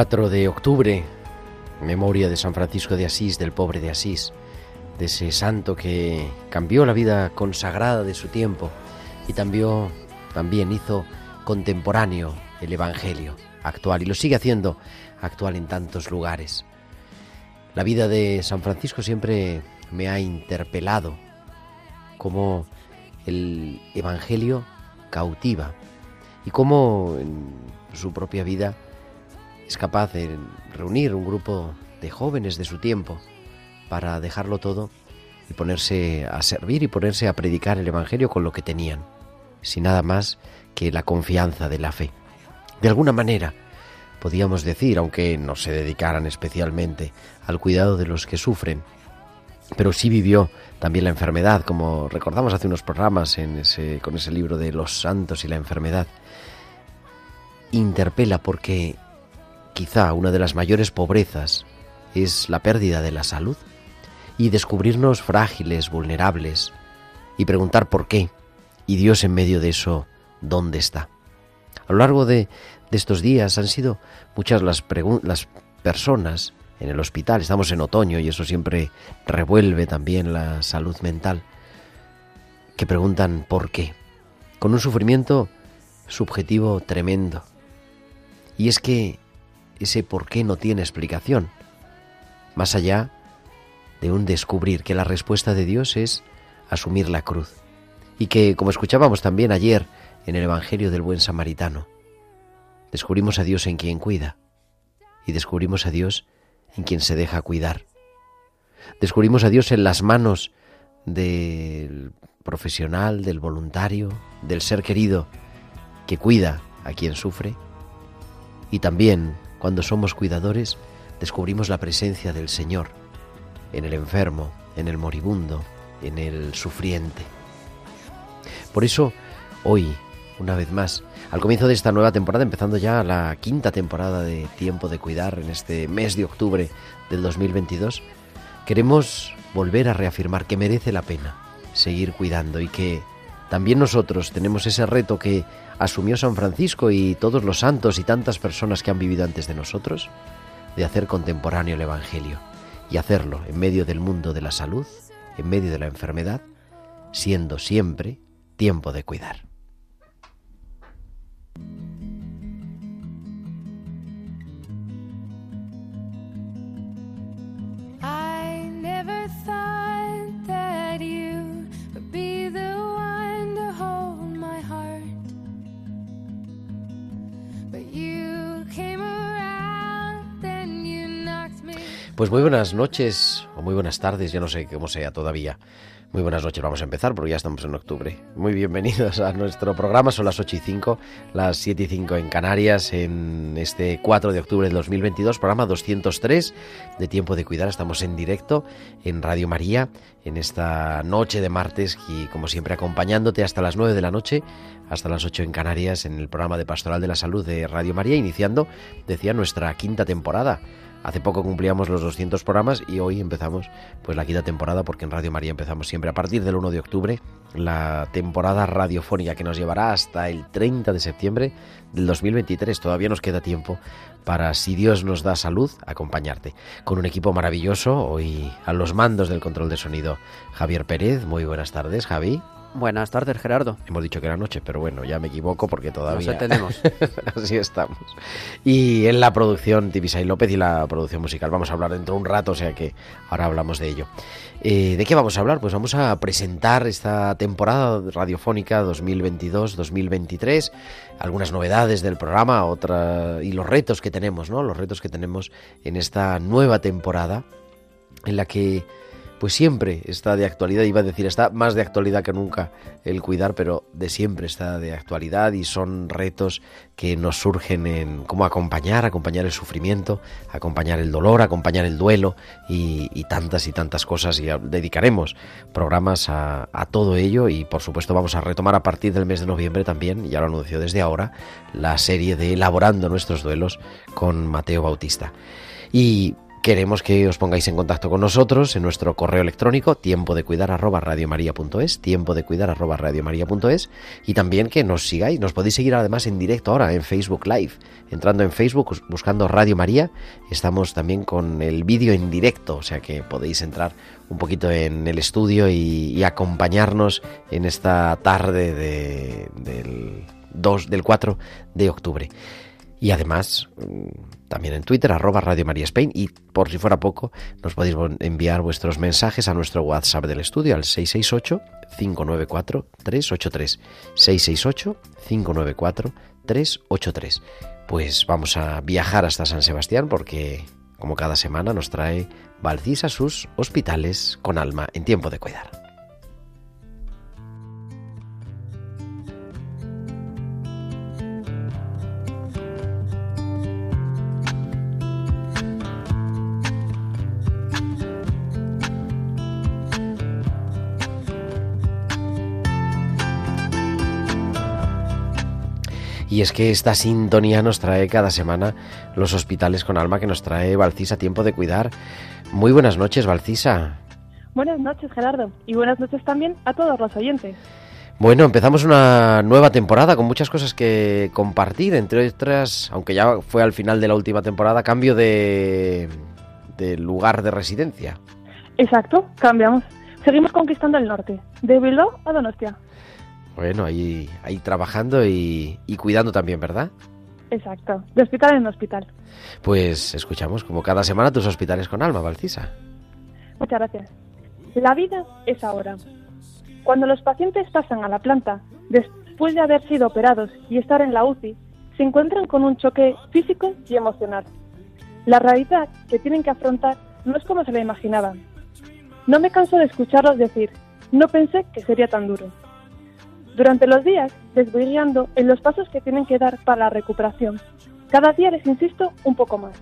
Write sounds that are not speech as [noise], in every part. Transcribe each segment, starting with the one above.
4 de octubre, memoria de San Francisco de Asís, del pobre de Asís, de ese santo que cambió la vida consagrada de su tiempo y también, también hizo contemporáneo el Evangelio actual y lo sigue haciendo actual en tantos lugares. La vida de San Francisco siempre me ha interpelado cómo el Evangelio cautiva y cómo en su propia vida es capaz de reunir un grupo de jóvenes de su tiempo para dejarlo todo y ponerse a servir y ponerse a predicar el Evangelio con lo que tenían, sin nada más que la confianza de la fe. De alguna manera, podíamos decir, aunque no se dedicaran especialmente al cuidado de los que sufren, pero sí vivió también la enfermedad, como recordamos hace unos programas en ese, con ese libro de los santos y la enfermedad. Interpela porque quizá una de las mayores pobrezas es la pérdida de la salud y descubrirnos frágiles, vulnerables y preguntar por qué y Dios en medio de eso, ¿dónde está? A lo largo de, de estos días han sido muchas las, las personas en el hospital, estamos en otoño y eso siempre revuelve también la salud mental, que preguntan por qué, con un sufrimiento subjetivo tremendo. Y es que ese por qué no tiene explicación, más allá de un descubrir que la respuesta de Dios es asumir la cruz. Y que, como escuchábamos también ayer en el Evangelio del Buen Samaritano, descubrimos a Dios en quien cuida y descubrimos a Dios en quien se deja cuidar. Descubrimos a Dios en las manos del profesional, del voluntario, del ser querido que cuida a quien sufre. Y también, cuando somos cuidadores, descubrimos la presencia del Señor en el enfermo, en el moribundo, en el sufriente. Por eso, hoy, una vez más, al comienzo de esta nueva temporada, empezando ya la quinta temporada de Tiempo de Cuidar en este mes de octubre del 2022, queremos volver a reafirmar que merece la pena seguir cuidando y que también nosotros tenemos ese reto que asumió San Francisco y todos los santos y tantas personas que han vivido antes de nosotros, de hacer contemporáneo el Evangelio y hacerlo en medio del mundo de la salud, en medio de la enfermedad, siendo siempre tiempo de cuidar. Pues muy buenas noches o muy buenas tardes, yo no sé cómo sea todavía. Muy buenas noches, vamos a empezar porque ya estamos en octubre. Muy bienvenidos a nuestro programa, son las 8 y 5, las 7 y 5 en Canarias, en este 4 de octubre del 2022, programa 203 de Tiempo de Cuidar. Estamos en directo en Radio María en esta noche de martes y como siempre acompañándote hasta las 9 de la noche, hasta las 8 en Canarias, en el programa de Pastoral de la Salud de Radio María, iniciando, decía, nuestra quinta temporada. Hace poco cumplíamos los 200 programas y hoy empezamos pues la quinta temporada porque en Radio María empezamos siempre a partir del 1 de octubre la temporada radiofónica que nos llevará hasta el 30 de septiembre del 2023. Todavía nos queda tiempo para, si Dios nos da salud, acompañarte. Con un equipo maravilloso, hoy a los mandos del control de sonido, Javier Pérez. Muy buenas tardes, Javi. Buenas tardes, Gerardo. Hemos dicho que era noche, pero bueno, ya me equivoco porque todavía. Nos entendemos. [laughs] Así estamos. Y en la producción, Tibisay López y la producción musical. Vamos a hablar dentro de un rato, o sea que ahora hablamos de ello. Eh, ¿De qué vamos a hablar? Pues vamos a presentar esta temporada radiofónica 2022-2023, algunas novedades del programa, otra y los retos que tenemos, ¿no? Los retos que tenemos en esta nueva temporada en la que pues siempre está de actualidad, iba a decir, está más de actualidad que nunca el cuidar, pero de siempre está de actualidad y son retos que nos surgen en cómo acompañar, acompañar el sufrimiento, acompañar el dolor, acompañar el duelo y, tantas y tantas cosas y dedicaremos programas a, todo ello y por supuesto vamos a retomar a partir del mes de noviembre también, ya lo anunció desde ahora, la serie de Elaborando nuestros duelos con Mateo Bautista. Y Queremos que os pongáis en contacto con nosotros en nuestro correo electrónico tiempo de cuidar arroba radiomaria.es, tiempo de cuidar arroba radiomaria.es y también que nos sigáis, nos podéis seguir además en directo ahora en Facebook Live, entrando en Facebook buscando Radio María, estamos también con el vídeo en directo, o sea que podéis entrar un poquito en el estudio y, acompañarnos en esta tarde de, del 2, del 4 de octubre. Y además, mm, también en Twitter, arroba Radio María Spain. Y por si fuera poco, nos podéis enviar vuestros mensajes a nuestro WhatsApp del estudio al 668-594-383. 668-594-383. Pues vamos a viajar hasta San Sebastián porque, como cada semana, nos trae Valcisa sus hospitales con alma en tiempo de cuidar. Y es que esta sintonía nos trae cada semana los hospitales con alma que nos trae Valcisa Tiempo de Cuidar. Muy buenas noches, Valcisa. Buenas noches, Gerardo. Y buenas noches también a todos los oyentes. Bueno, empezamos una nueva temporada con muchas cosas que compartir, entre otras, aunque ya fue al final de la última temporada, cambio de, de lugar de residencia. Exacto, cambiamos. Seguimos conquistando el norte, de Bilbao a Donostia. Bueno, ahí, ahí trabajando y, cuidando también, ¿verdad? Exacto, de hospital en hospital. Pues escuchamos como cada semana tus hospitales con alma, Valcisa. Muchas gracias. La vida es ahora. Cuando los pacientes pasan a la planta, después de haber sido operados y estar en la UCI, se encuentran con un choque físico y emocional. La realidad que tienen que afrontar no es como se la imaginaban. No me canso de escucharlos decir, no pensé que sería tan duro. Durante los días les voy en los pasos que tienen que dar para la recuperación. Cada día les insisto un poco más.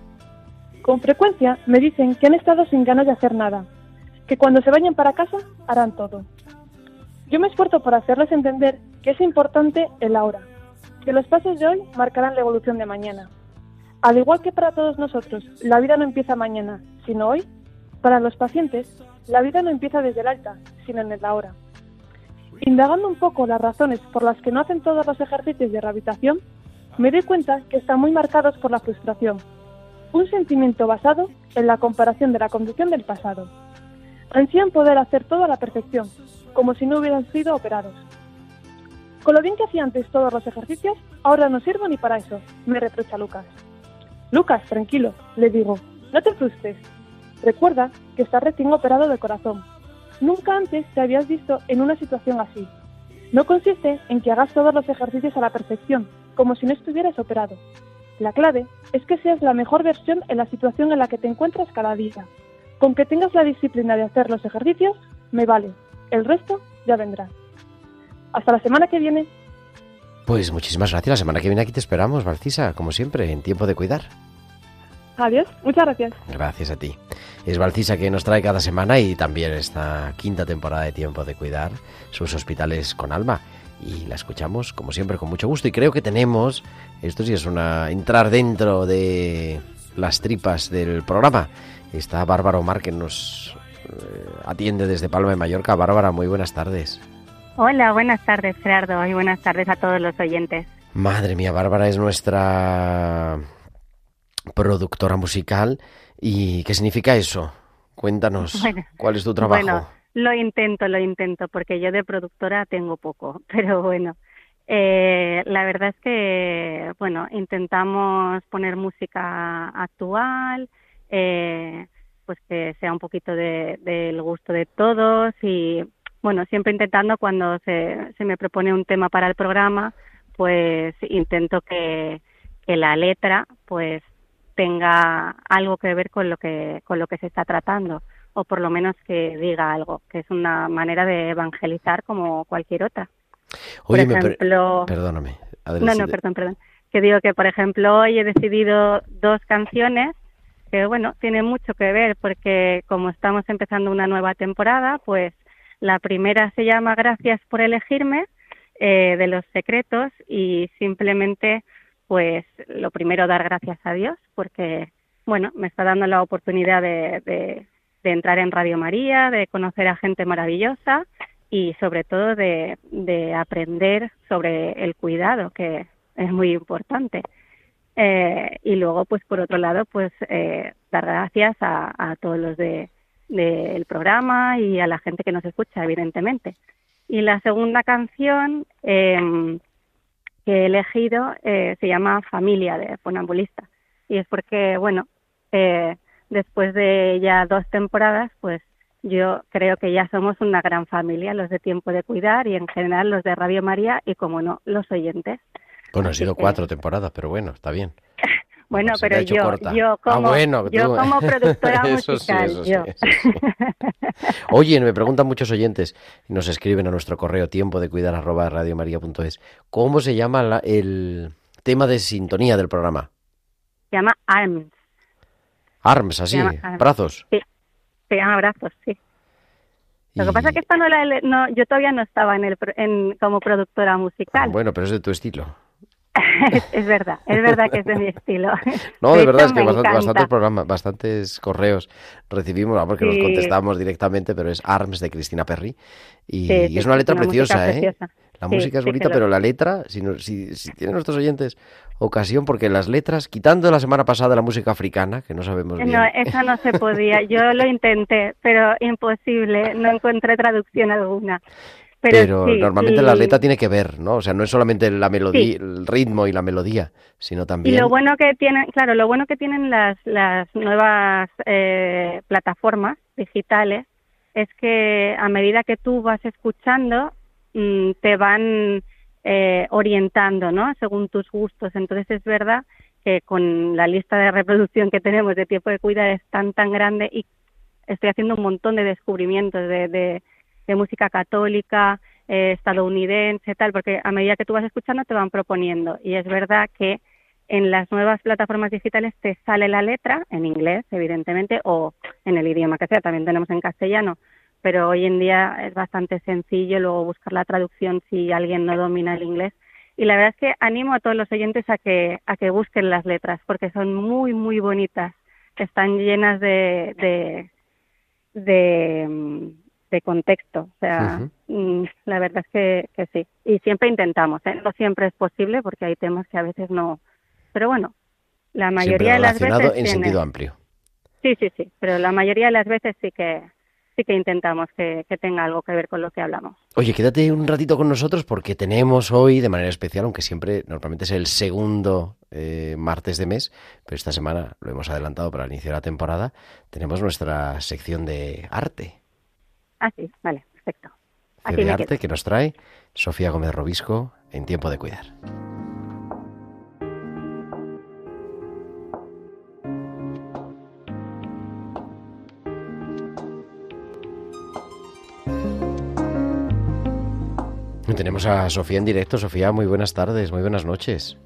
Con frecuencia me dicen que han estado sin ganas de hacer nada, que cuando se vayan para casa harán todo. Yo me esfuerzo por hacerles entender que es importante el ahora, que los pasos de hoy marcarán la evolución de mañana. Al igual que para todos nosotros, la vida no empieza mañana, sino hoy, para los pacientes, la vida no empieza desde el alta, sino en el ahora. Indagando un poco las razones por las que no hacen todos los ejercicios de rehabilitación, me doy cuenta que están muy marcados por la frustración, un sentimiento basado en la comparación de la condición del pasado. Ansían poder hacer todo a la perfección, como si no hubieran sido operados. Con lo bien que hacía antes todos los ejercicios, ahora no sirvo ni para eso, me reprocha Lucas. Lucas, tranquilo, le digo, no te frustres. Recuerda que estás recién operado de corazón Nunca antes te habías visto en una situación así. No consiste en que hagas todos los ejercicios a la perfección, como si no estuvieras operado. La clave es que seas la mejor versión en la situación en la que te encuentras cada día. Con que tengas la disciplina de hacer los ejercicios, me vale. El resto ya vendrá. Hasta la semana que viene. Pues muchísimas gracias. La semana que viene aquí te esperamos, Valcisa, como siempre, en tiempo de cuidar. Adiós, muchas gracias. Gracias a ti. Es Valcisa que nos trae cada semana y también esta quinta temporada de Tiempo de Cuidar sus hospitales con alma. Y la escuchamos, como siempre, con mucho gusto. Y creo que tenemos, esto sí es una entrar dentro de las tripas del programa. Está Bárbara Omar que nos eh, atiende desde Palma de Mallorca. Bárbara, muy buenas tardes. Hola, buenas tardes Gerardo y buenas tardes a todos los oyentes. Madre mía, Bárbara es nuestra productora musical. ¿Y qué significa eso? Cuéntanos, [laughs] Bueno, ¿cuál es tu trabajo? Bueno, lo intento, lo intento, porque yo de productora tengo poco, [laughs] pero bueno, eh, la verdad es que, bueno, intentamos poner música actual, eh, pues que sea un poquito de- del gusto de todos y, bueno, siempre intentando cuando se, se me propone un tema para el programa, pues intento que, que la letra, pues tenga algo que ver con lo que con lo que se está tratando o por lo menos que diga algo, que es una manera de evangelizar como cualquier otra. Por Oye, per- ejemplo, perdóname. no, no, perdón, perdón. Que digo que, por ejemplo, hoy he decidido dos canciones que, bueno, tienen mucho que ver porque como estamos empezando una nueva temporada, pues la primera se llama Gracias por elegirme, eh, de los secretos y simplemente, pues lo primero dar gracias a Dios porque, bueno, me está dando la oportunidad de, de, entrar en Radio María, de conocer a gente maravillosa y sobre todo de, de aprender sobre el cuidado, que es muy importante. Eh, y luego, pues por otro lado, pues eh, dar gracias a, a todos los de del programa y a la gente que nos escucha, evidentemente. Y la segunda canción eh, que he elegido eh, se llama Familia de Funambulista. Y es porque, bueno, eh, después de ya dos temporadas, pues yo creo que ya somos una gran familia, los de Tiempo de Cuidar y en general los de Radio María y, como no, los oyentes. Bueno, ha Así sido que- cuatro temporadas, pero bueno, está bien. Bueno, ha pero yo, corta. yo Ah, como, bueno, yo como [laughs] productora sí, musical, sí, yo. sí. [laughs] Oye, me preguntan muchos oyentes y nos escriben a nuestro correo tiempo de cuidar arroba radiomaria.es. ¿Cómo se llama la- el tema de sintonía del programa? Se llama ARMS, Arms, así, llama brazos. se llama Brazos, sí. Lo que pasa es que esta no la no, yo todavía no estaba en el, en, como productora musical. Bueno, pero es de tu estilo. [laughs] es, verdad, es verdad que es de mi estilo. [laughs] No, de, verdad es que bastante- bastantes programas, bastantes correos recibimos, ah, porque nos Sí. contestamos directamente, pero es Arms de Cristina Perry. Y, Sí, y sí, es una letra una preciosa, ¿eh? preciosa. La Sí, música es bonita, pero la letra, si, no- si, si tienen nuestros oyentes ocasión, porque las letras, quitando la semana pasada la música africana, que no sabemos bien. No, eso no se [laughs] podía. Yo lo intenté, pero imposible. No encontré traducción alguna. Pero, Pero, sí, normalmente y- la letra tiene que ver, ¿no? O sea, no es solamente la melodía, Sí. el ritmo y la melodía, sino Y también. lo bueno que tienen, claro, lo bueno que tienen las, las nuevas eh, plataformas digitales es que a medida que tú vas escuchando, mm, te van eh, orientando, ¿no? Según tus gustos. Entonces es verdad que con la lista de reproducción que tenemos de tiempo de cuidar es tan, tan grande y estoy haciendo un montón de descubrimientos de, de, de música católica, eh, estadounidense, tal, porque a medida que tú vas escuchando te van proponiendo. Y es verdad que en las nuevas plataformas digitales te sale la letra, en inglés, evidentemente, o en el idioma que sea, también tenemos en castellano, pero hoy en día es bastante sencillo luego buscar la traducción si alguien no domina el inglés. Y la verdad es que animo a todos los oyentes a que, a que busquen las letras, porque son muy, muy bonitas. Están llenas de, de, de, mm, de contexto. O sea, mm, la verdad es que, que sí. Y siempre intentamos, ¿eh? No siempre es posible porque hay temas que a veces no. Pero bueno, la mayoría de las veces. en tiene- sentido amplio. Sí, sí, sí. Pero la mayoría de las veces sí que sí que intentamos que, que tenga algo que ver con lo que hablamos. Oye, quédate un ratito con nosotros porque tenemos hoy, de manera especial, aunque siempre normalmente es el segundo eh, martes de mes, pero esta semana lo hemos adelantado para iniciar la temporada, tenemos nuestra sección de arte, Ah, sí, vale, perfecto. de Aquí me arte quedo. que nos trae Sofía Gómez Robisco en Tiempo de Cuidar. Tenemos a Sofía en directo. Sofía, muy buenas tardes, muy buenas noches.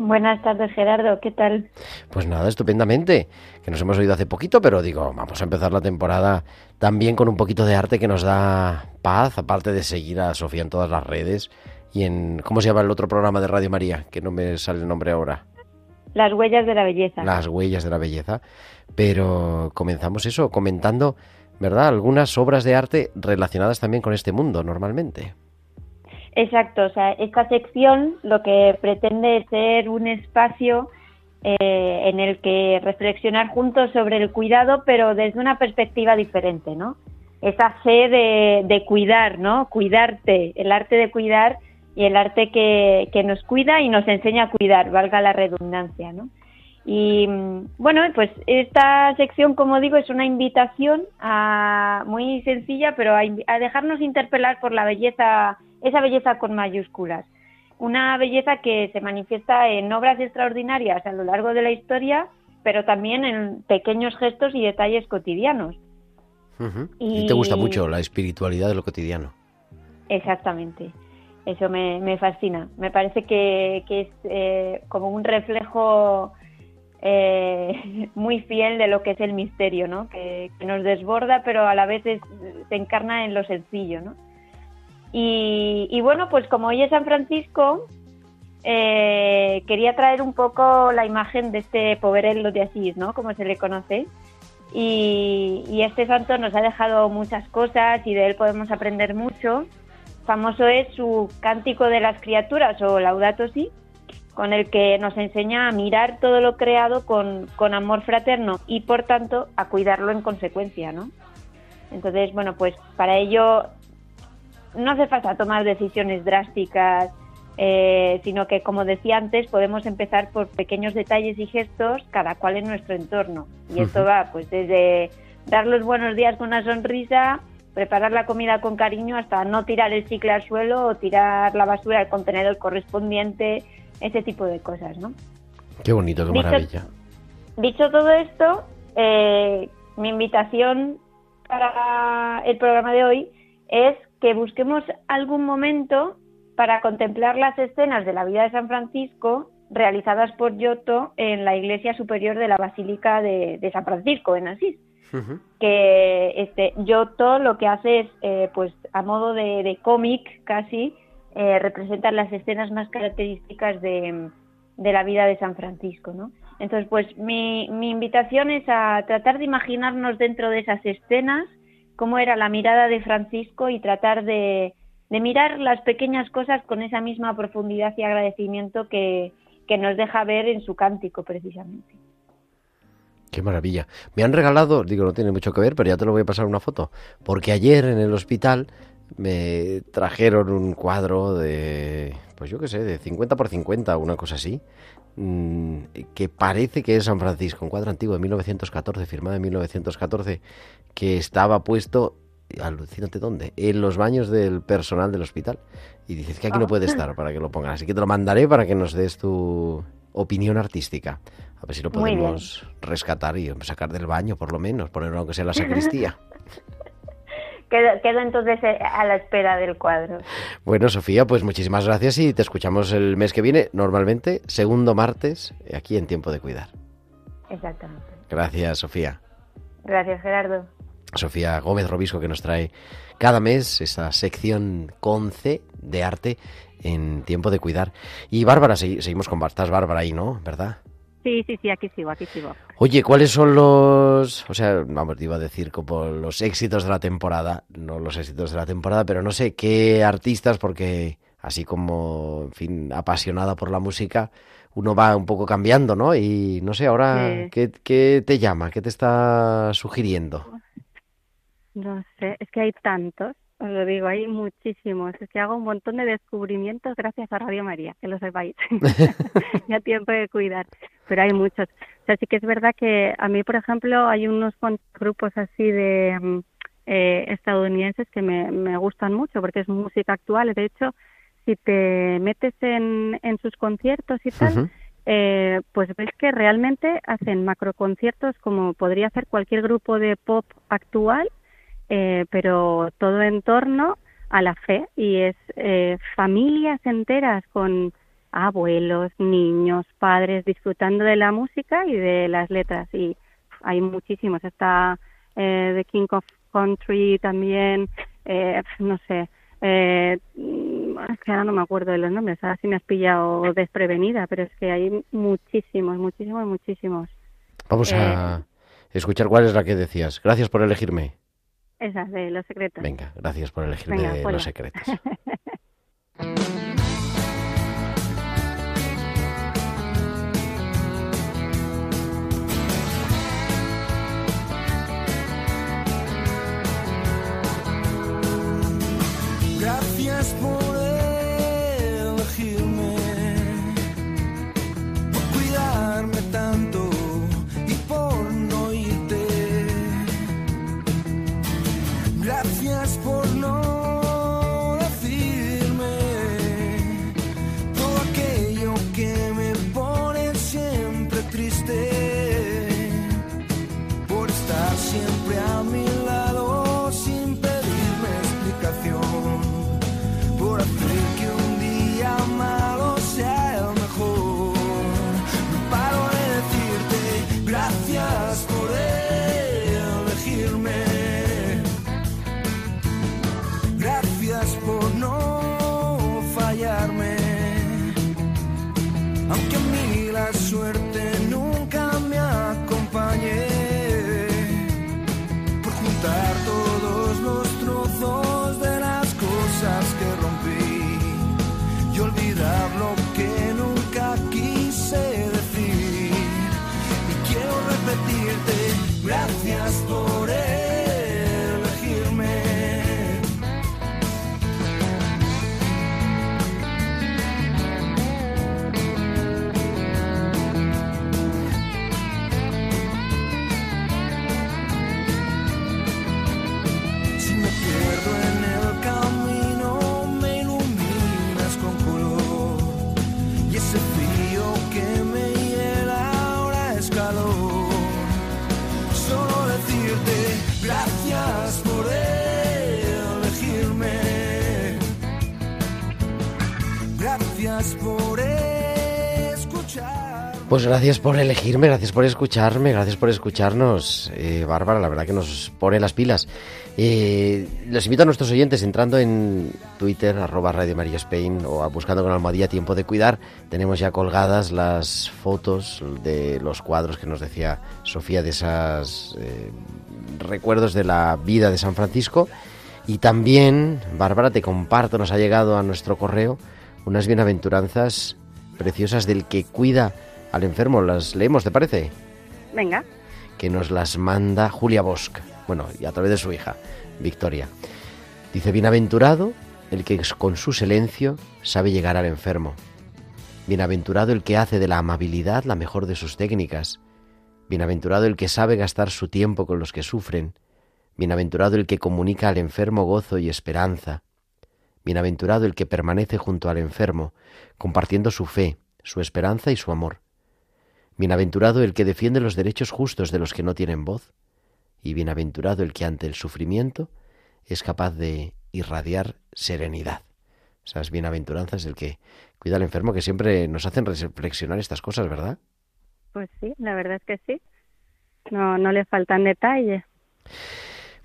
Buenas tardes, Gerardo. ¿Qué tal? Pues nada, estupendamente. Que nos hemos oído hace poquito, pero digo, vamos a empezar la temporada también con un poquito de arte que nos da paz, aparte de seguir a Sofía en todas las redes y en... ¿Cómo se llama el otro programa de Radio María? Que no me sale el nombre ahora. Las huellas de la belleza. Las huellas de la belleza. Pero comenzamos eso, comentando, ¿verdad? Algunas obras de arte relacionadas también con este mundo, normalmente. Exacto, o sea, esta sección lo que pretende es ser un espacio eh, en el que reflexionar juntos sobre el cuidado, pero desde una perspectiva diferente, ¿no? Esa fe de, de cuidar, ¿no? Cuidarte, el arte de cuidar y el arte que, que nos cuida y nos enseña a cuidar, valga la redundancia, ¿no? Y bueno, pues esta sección, como digo, es una invitación a, muy sencilla, pero a, a dejarnos interpelar por la belleza, esa belleza con mayúsculas. Una belleza que se manifiesta en obras extraordinarias a lo largo de la historia, pero también en pequeños gestos y detalles cotidianos. Y te gusta mucho la espiritualidad de lo cotidiano. Exactamente. Eso me, me fascina. Me parece que, que es eh, como un reflejo eh, [laughs] muy fiel de lo que es el misterio, ¿no? Que, nos desborda, pero a la vez se encarna en lo sencillo, ¿no? Y, y bueno, pues como hoy es San Francisco, eh, quería traer un poco la imagen de este poverello de Asís, ¿no? Como se le conoce. Y, y este santo nos ha dejado muchas cosas y de él podemos aprender mucho. Famoso es su Cántico de las Criaturas o Laudato Si, con el que nos enseña a mirar todo lo creado con, con amor fraterno y por tanto a cuidarlo en consecuencia, ¿no? Entonces, bueno, pues para ello no hace falta tomar decisiones drásticas, eh, sino que, como decía antes, podemos empezar por pequeños detalles y gestos, cada cual en nuestro entorno. Y esto va, pues, desde dar los buenos días con una sonrisa, preparar la comida con cariño, hasta no tirar el chicle al suelo o tirar la basura al contenedor correspondiente, ese tipo de cosas, ¿no? Qué bonito, qué Dicho- maravilla. Dicho todo esto, eh, mi invitación para el programa de hoy es que busquemos algún momento para contemplar las escenas de la vida de San Francisco realizadas por Giotto en la iglesia superior de la Basílica de, de San Francisco, en Asís que este Giotto lo que hace es, eh, pues a modo de, de cómic casi, eh, representar las escenas más características de, la vida de San Francisco, ¿no? Entonces, pues mi, mi invitación es a tratar de imaginarnos dentro de esas escenas cómo era la mirada de Francisco y tratar de, de mirar las pequeñas cosas con esa misma profundidad y agradecimiento que, que nos deja ver en su cántico, precisamente. Qué maravilla. Me han regalado, digo, no tiene mucho que ver, pero ya te lo voy a pasar una foto. Porque ayer en el hospital me trajeron un cuadro de, pues yo qué sé, de 50 por 50, una cosa así, mm, que parece que es San Francisco, un cuadro antiguo de 1914, firmado en 1914, que estaba puesto, alucínate dónde, en los baños del personal del hospital. Y dices que aquí no puede estar para que lo pongan. Así que te lo mandaré para que nos des tu opinión artística. A ver si lo podemos rescatar y sacar del baño, por lo menos, ponerlo aunque sea en la sacristía. [laughs] Quedo, quedo entonces eh, a la espera del cuadro. Bueno, Sofía, pues muchísimas gracias y te escuchamos el mes que viene, normalmente, segundo martes, aquí en Tiempo de Cuidar. Exactamente. Gracias, Sofía. Gracias, Gerardo. Sofía Gómez Robisco, que nos trae cada mes esa sección con C de arte en Tiempo de Cuidar. Y Bárbara, segui- seguimos con Bárbara, estás Bárbara ahí, ¿no? ¿Verdad? Sí, sí, sí, aquí sigo, aquí sigo. Oye, ¿cuáles son los, o sea, vamos, te iba a decir como los éxitos de la temporada, no los éxitos de la temporada, pero no sé qué artistas, porque así como, en fin, apasionada por la música, uno va un poco cambiando, ¿no? Y no sé, ahora, Sí. ¿qué, qué te llama? ¿Qué te está sugiriendo? No sé, es que hay tantos, os lo digo, hay muchísimos. Es que hago un montón de descubrimientos gracias a Radio María, que lo sepáis. [laughs] [laughs] ya tiempo de cuidar, pero hay muchos. O sea, sí que es verdad que a mí, por ejemplo, hay unos grupos así de mm, eh, estadounidenses que me, me gustan mucho porque es música actual. De hecho, si te metes en, en sus conciertos y tal, eh, pues ves que realmente hacen macroconciertos como podría hacer cualquier grupo de pop actual, eh, pero todo en torno a la fe y es eh, familias enteras con abuelos, niños, padres disfrutando de la música y de las letras y hay muchísimos. Está eh, The King of Country también, eh, no sé, eh, es que ahora no me acuerdo de los nombres, ahora sí me has pillado desprevenida, pero es que hay muchísimos, muchísimos, muchísimos. Vamos a escuchar cuál es la que decías. Gracias por elegirme. Esas de los secretos. Venga, gracias por elegirme Venga, de los secretos. [laughs] gracias por Pues gracias por elegirme, gracias por escucharme, gracias por escucharnos. Eh, Bárbara, la verdad que nos pone las pilas. Eh, los invito a nuestros oyentes entrando en Twitter, arroba Radio María Spain o a buscando con Almohadilla Tiempo de Cuidar. Tenemos ya colgadas las fotos de los cuadros que nos decía Sofía de esos recuerdos de la vida de San Francisco. Y también, Bárbara, te comparto, nos ha llegado a nuestro correo unas bienaventuranzas preciosas del que cuida al enfermo. Las leemos, ¿te parece? Venga. Que nos las manda Julia Bosch. Bueno, y a través de su hija, Victoria. Dice, bienaventurado el que con su silencio sabe llegar al enfermo. Bienaventurado el que hace de la amabilidad la mejor de sus técnicas. Bienaventurado el que sabe gastar su tiempo con los que sufren. Bienaventurado el que comunica al enfermo gozo y esperanza. Bienaventurado el que permanece junto al enfermo, compartiendo su fe, su esperanza y su amor. Bienaventurado el que defiende los derechos justos de los que no tienen voz. Y bienaventurado el que ante el sufrimiento es capaz de irradiar serenidad. Esas bienaventuranzas del que cuida al enfermo que siempre nos hacen reflexionar estas cosas, ¿verdad? Pues sí, la verdad es que sí. No, no le faltan detalles.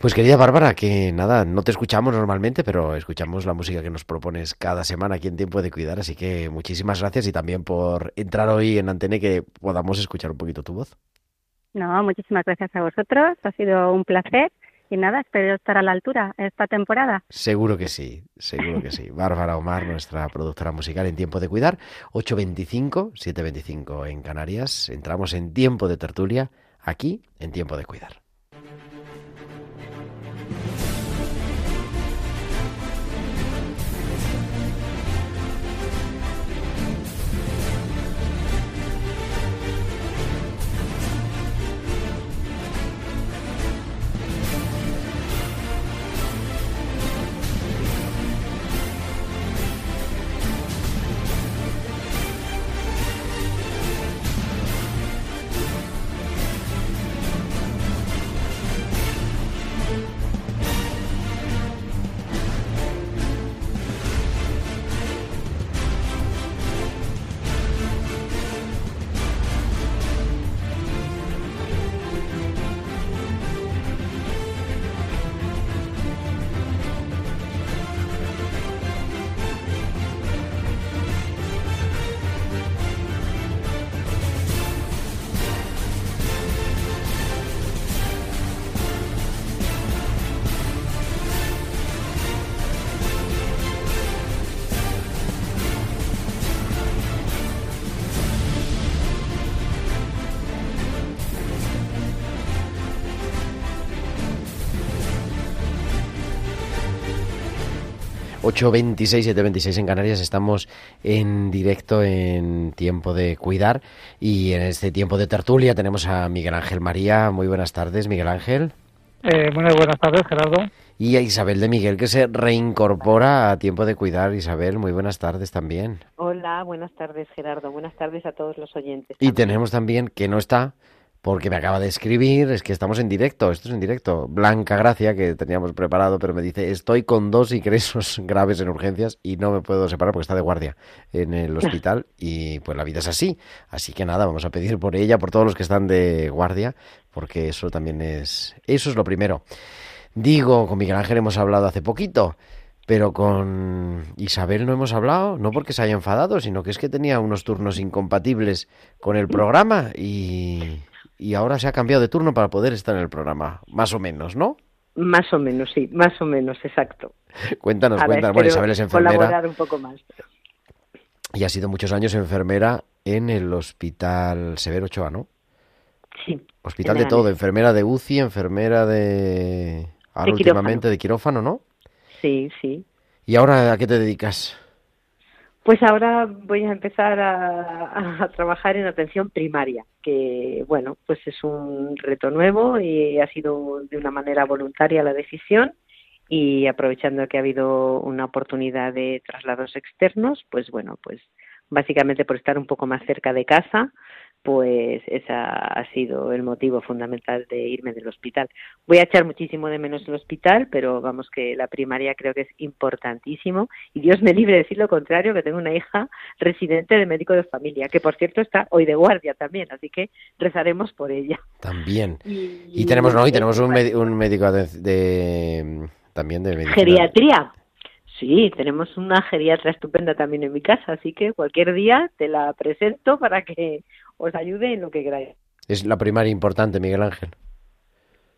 Pues querida Bárbara, que nada, no te escuchamos normalmente, pero escuchamos la música que nos propones cada semana aquí en Tiempo de Cuidar, así que muchísimas gracias y también por entrar hoy en Antena y que podamos escuchar un poquito tu voz. No, muchísimas gracias a vosotros. Ha sido un placer. Y nada, espero estar a la altura esta temporada. Seguro que sí, seguro que sí. [laughs] Bárbara Omar, nuestra productora musical en Tiempo de Cuidar, 8.25, 7.25 en Canarias. Entramos en Tiempo de Tertulia, aquí en Tiempo de Cuidar. Ocho veintiséis, siete veintiséis en Canarias. Estamos en directo en tiempo de cuidar y en este tiempo de tertulia tenemos a Miguel Ángel María. Muy buenas tardes, Miguel Ángel. Eh, muy buenas tardes, Gerardo. Y a Isabel de Miguel que se reincorpora a tiempo de cuidar. Isabel, muy buenas tardes también. Hola, buenas tardes, Gerardo. Buenas tardes a todos los oyentes. Y tenemos también que no está porque me acaba de escribir, es que estamos en directo, esto es en directo. Blanca Gracia, que teníamos preparado, pero me dice, estoy con dos ingresos [laughs] graves en urgencias y no me puedo separar porque está de guardia en el [laughs] hospital y pues la vida es así. Así que nada, vamos a pedir por ella, por todos los que están de guardia, porque eso también es, eso es lo primero. Digo, con Miguel Ángel hemos hablado hace poquito, Pero con Isabel no hemos hablado, no porque se haya enfadado, sino que es que tenía unos turnos incompatibles con el [laughs] programa y, y ahora se ha cambiado de turno para poder estar en el programa, más o menos, ¿no? Más o menos, sí, más o menos, exacto. [laughs] Cuéntanos, A ver, cuéntanos. Bueno, Isabel es enfermera Colaborar un poco más. y ha sido muchos años enfermera en el Hospital Severo Ochoa, ¿no? Sí. Hospital de todo, enfermera de UCI, enfermera de... Ahora De últimamente de quirófano, ¿no? Sí, sí. ¿Y ahora a qué te dedicas? Pues ahora voy a empezar a, trabajar en atención primaria, que bueno, pues es un reto nuevo y ha sido de una manera voluntaria la decisión. Y aprovechando que ha habido una oportunidad de traslados externos, pues bueno, pues básicamente por estar un poco más cerca de casa, pues ese ha sido el motivo fundamental de irme del hospital. Voy a echar muchísimo de menos el hospital, pero vamos que la primaria creo que es importantísimo y Dios me libre de decir lo contrario, que tengo una hija residente de médico de familia, que por cierto está hoy de guardia también, así que rezaremos por ella. También. Y, Y tenemos, ¿no? Y tenemos un, médico de, de- también de medicina. Geriatría. Sí, tenemos una geriatra estupenda también en mi casa, así que cualquier día te la presento para que os ayude en lo que queráis. Es la primaria importante, Miguel Ángel.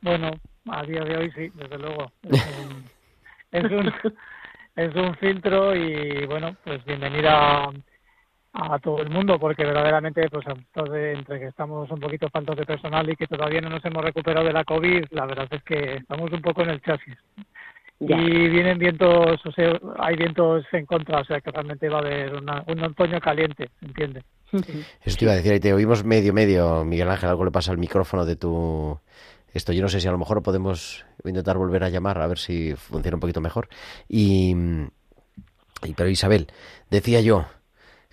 Bueno, a día de hoy sí, desde luego. Es un, es un, es un filtro y bueno, pues bienvenida a todo el mundo porque verdaderamente pues entonces, entre que estamos un poquito faltos de personal y que todavía no nos hemos recuperado de la COVID, la verdad es que estamos un poco en el chasis. Ya. Y vienen vientos, o sea, hay vientos en contra, o sea que realmente va a haber una- un otoño caliente, ¿entiendes? [laughs] Eso te iba a decir, ahí te oímos medio, medio, Miguel Ángel, algo le pasa al micrófono de tu... Esto yo no sé si a lo mejor podemos intentar volver a llamar, a ver si funciona un poquito mejor. Y, y pero Isabel, decía yo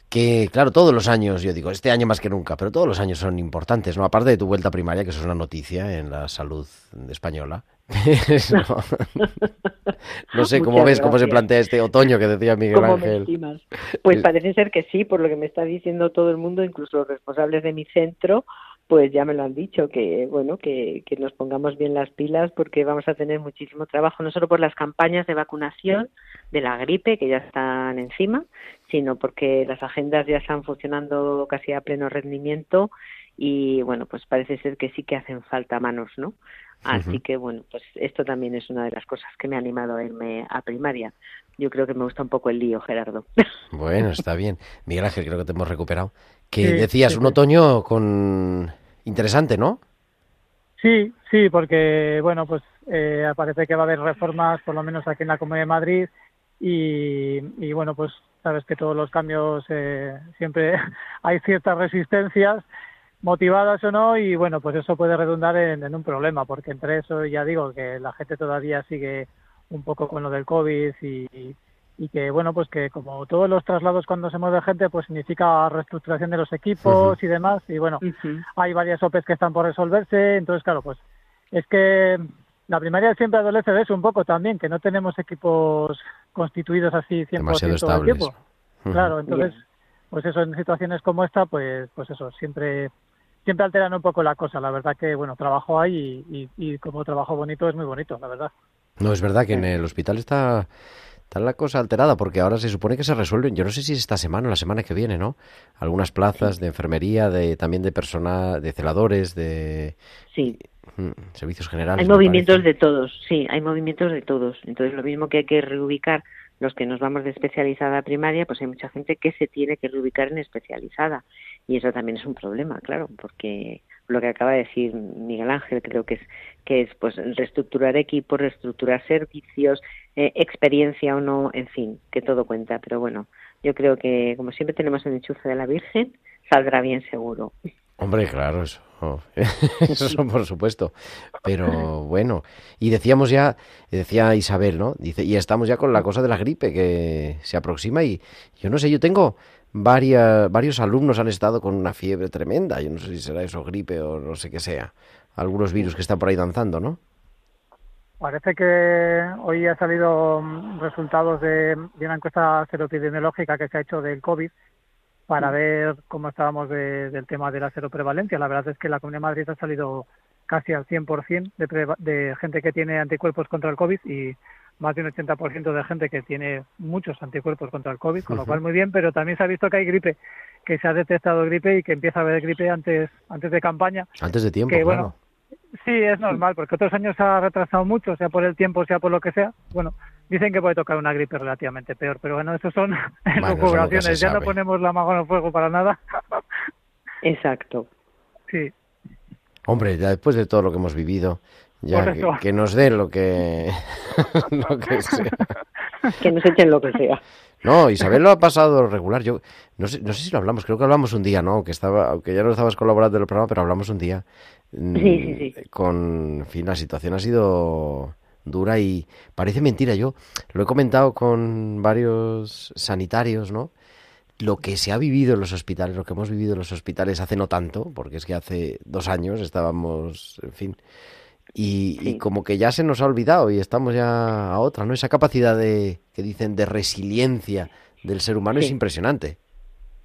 que, claro, todos los años, yo digo, este año más que nunca, pero todos los años son importantes, ¿no? Aparte de tu vuelta primaria, que eso es una noticia en la salud española. [laughs] no, no sé cómo Muchas ves, cómo se plantea este otoño que decía Miguel ¿Cómo me Ángel. Pues Sí. parece ser que sí, por lo que me está diciendo todo el mundo, incluso los responsables de mi centro, pues ya me lo han dicho, que bueno, que, que nos pongamos bien las pilas porque vamos a tener muchísimo trabajo, no solo por las campañas de vacunación de la gripe, que ya están encima, sino porque las agendas ya están funcionando casi a pleno rendimiento y bueno, pues parece ser que sí que hacen falta manos, ¿no? Así que bueno, pues esto también es una de las cosas que me ha animado a irme a primaria. Yo creo que me gusta un poco el lío, Gerardo. [laughs] Bueno, está bien. Miguel Ángel, creo que te hemos recuperado. Que Sí, decías, sí, un sí. otoño con interesante, ¿no? Sí, sí, porque bueno, pues eh, parece que va a haber reformas, por lo menos aquí en la Comunidad de Madrid, y, y bueno, pues sabes que todos los cambios eh, siempre [laughs] hay ciertas resistencias, motivadas o no, y bueno, pues eso puede redundar en, en un problema, porque entre eso ya digo que la gente todavía sigue un poco con lo del COVID y, y que bueno, pues que como todos los traslados cuando se mueve gente, pues significa reestructuración de los equipos y demás, y bueno, hay varias OPEs que están por resolverse, entonces claro, pues es que la primaria siempre adolece de eso un poco también, que no tenemos equipos constituidos así 100% Demasiado todo el estables. tiempo. Claro, entonces, pues eso, en situaciones como esta, pues pues eso, siempre siempre alteran un poco la cosa. La verdad que, bueno, trabajo hay y, y, y como trabajo bonito es muy bonito, la verdad. No, es verdad que en el hospital está, está la cosa alterada porque ahora se supone que se resuelven, yo no sé si es esta semana o la semana que viene, ¿no? Algunas plazas de enfermería, de también de personal, de celadores, de Sí, mm, servicios generales. hay movimientos parece. de todos, sí, hay movimientos de todos. Entonces, lo mismo que hay que reubicar los que nos vamos de especializada a primaria, pues hay mucha gente que se tiene que reubicar en especializada. Y eso también es un problema, claro, porque lo que acaba de decir Miguel Ángel creo que es que es pues reestructurar equipos, reestructurar servicios, eh, experiencia o no, en fin, que todo cuenta. Pero bueno, yo creo que como siempre tenemos el enchufe de la Virgen, saldrá bien seguro. Hombre, claro, eso, [laughs] eso por supuesto. Pero bueno, y decíamos ya, decía Isabel, ¿no? Dice, y estamos ya con la cosa de la gripe que se aproxima y yo no sé, yo tengo varias, varios alumnos han estado con una fiebre tremenda, yo no sé si será eso gripe o no sé qué sea, algunos virus que están por ahí danzando, ¿no? Parece que hoy ha salido mm, resultados de, de una encuesta seroepidemiológica que se ha hecho del COVID para ver cómo estábamos de- del tema de la seroprevalencia. La verdad es que la Comunidad de Madrid ha salido casi al 100% de, de gente que tiene anticuerpos contra el COVID y más de un 80% de gente que tiene muchos anticuerpos contra el COVID, con lo cual muy bien, pero también se ha visto que hay gripe, que se ha detectado gripe y que empieza a haber gripe antes, antes de campaña. Antes de tiempo, que, claro. bueno, Sí, es normal, porque otros años se ha retrasado mucho, sea por el tiempo, sea por lo que sea. Bueno, dicen que puede tocar una gripe relativamente peor, pero bueno, eso son [laughs] se Ya no ponemos la mano en el fuego para nada. Exacto. sí, Hombre, ya después de todo lo que hemos vivido, ya que, que nos den lo que, [laughs] lo que sea. [laughs] Que nos echen lo que sea. No, Isabel lo ha pasado regular. Yo no sé, no sé si lo hablamos, creo que hablamos un día, ¿no? Aunque estaba, aunque ya no estabas colaborando en el programa, pero hablamos un día. mm, Sí, sí, sí. Con, en fin, la situación ha sido dura y parece mentira. Yo lo he comentado con varios sanitarios, ¿no? Lo que se ha vivido en los hospitales, lo que hemos vivido en los hospitales hace no tanto, porque es que hace dos años estábamos, en fin, y, y como que ya se nos ha olvidado y estamos ya a otra, ¿no? Esa capacidad de, que dicen, de resiliencia del ser humano es impresionante.